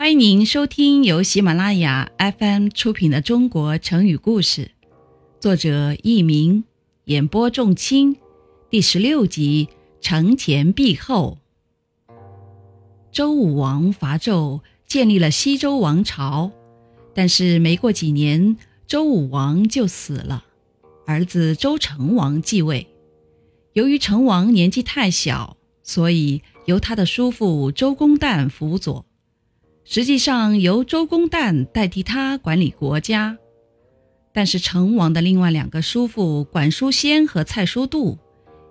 欢迎您收听由喜马拉雅 FM 出品的《中国成语故事》，作者佚名，演播仲卿，第十六集《承前避后》。周武王伐纣，建立了西周王朝，但是没过几年，周武王就死了，儿子周成王继位。由于成王年纪太小，所以由他的叔父周公旦辅佐。实际上由周公旦代替他管理国家，但是成王的另外两个叔父管叔先和蔡叔度，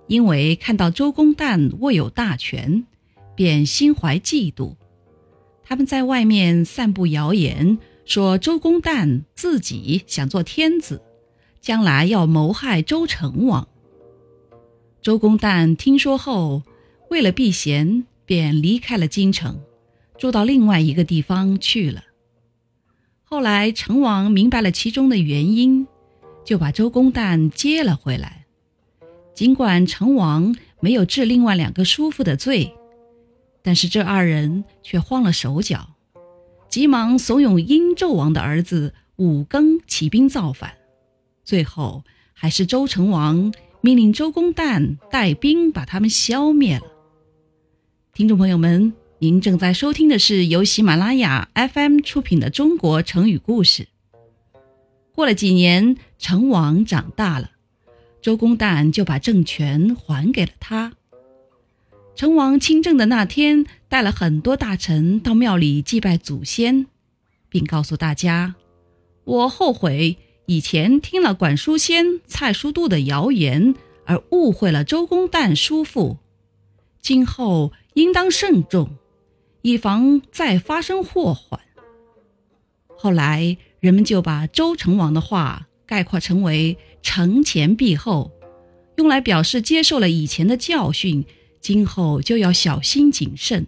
因为看到周公旦握有大权，便心怀嫉妒。他们在外面散布谣言，说周公旦自己想做天子，将来要谋害周成王。周公旦听说后，为了避嫌，便离开了京城。住到另外一个地方去了。后来成王明白了其中的原因，就把周公旦接了回来。尽管成王没有治另外两个叔父的罪，但是这二人却慌了手脚，急忙怂恿殷纣王的儿子武庚起兵造反。最后还是周成王命令周公旦带兵把他们消灭了。听众朋友们。您正在收听的是由喜马拉雅 FM 出品的《中国成语故事》。过了几年，成王长大了，周公旦就把政权还给了他。成王亲政的那天，带了很多大臣到庙里祭拜祖先，并告诉大家：“我后悔以前听了管叔先、蔡叔度的谣言，而误会了周公旦叔父，今后应当慎重。”以防再发生祸患。后来人们就把周成王的话概括成为“承前避后”，用来表示接受了以前的教训，今后就要小心谨慎，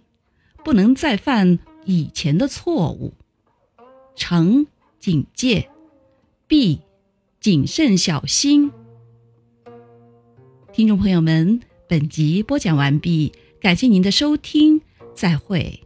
不能再犯以前的错误。承警戒，避谨慎小心。听众朋友们，本集播讲完毕，感谢您的收听。再会。